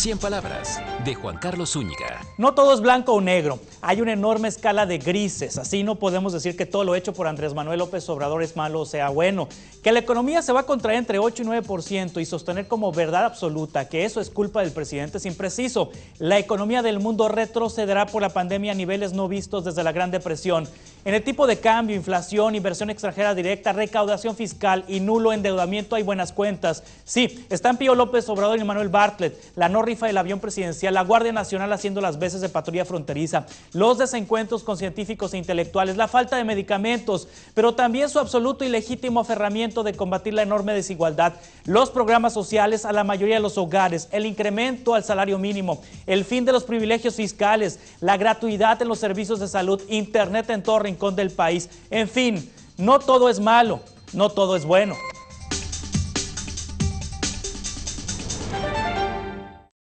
100 palabras de Juan Carlos Zúñiga. No todo es blanco o negro. Hay una enorme escala de grises. Así no podemos decir que todo lo hecho por Andrés Manuel López Obrador es malo o sea bueno. Que la economía se va a contraer entre 8 y 9% y sostener como verdad absoluta que eso es culpa del presidente es impreciso. La economía del mundo retrocederá por la pandemia a niveles no vistos desde la Gran Depresión. En el tipo de cambio, inflación, inversión extranjera directa, recaudación fiscal y nulo endeudamiento hay buenas cuentas. Sí, están Pío López Obrador y Manuel Bartlett, la no rifa del avión presidencial, la Guardia Nacional haciendo las veces de patrulla fronteriza, los desencuentros con científicos e intelectuales, la falta de medicamentos, pero también su absoluto y legítimo aferramiento de combatir la enorme desigualdad, los programas sociales a la mayoría de los hogares, el incremento al salario mínimo, el fin de los privilegios fiscales, la gratuidad en los servicios de salud, internet en todo rincón del país. En fin, no todo es malo, no todo es bueno.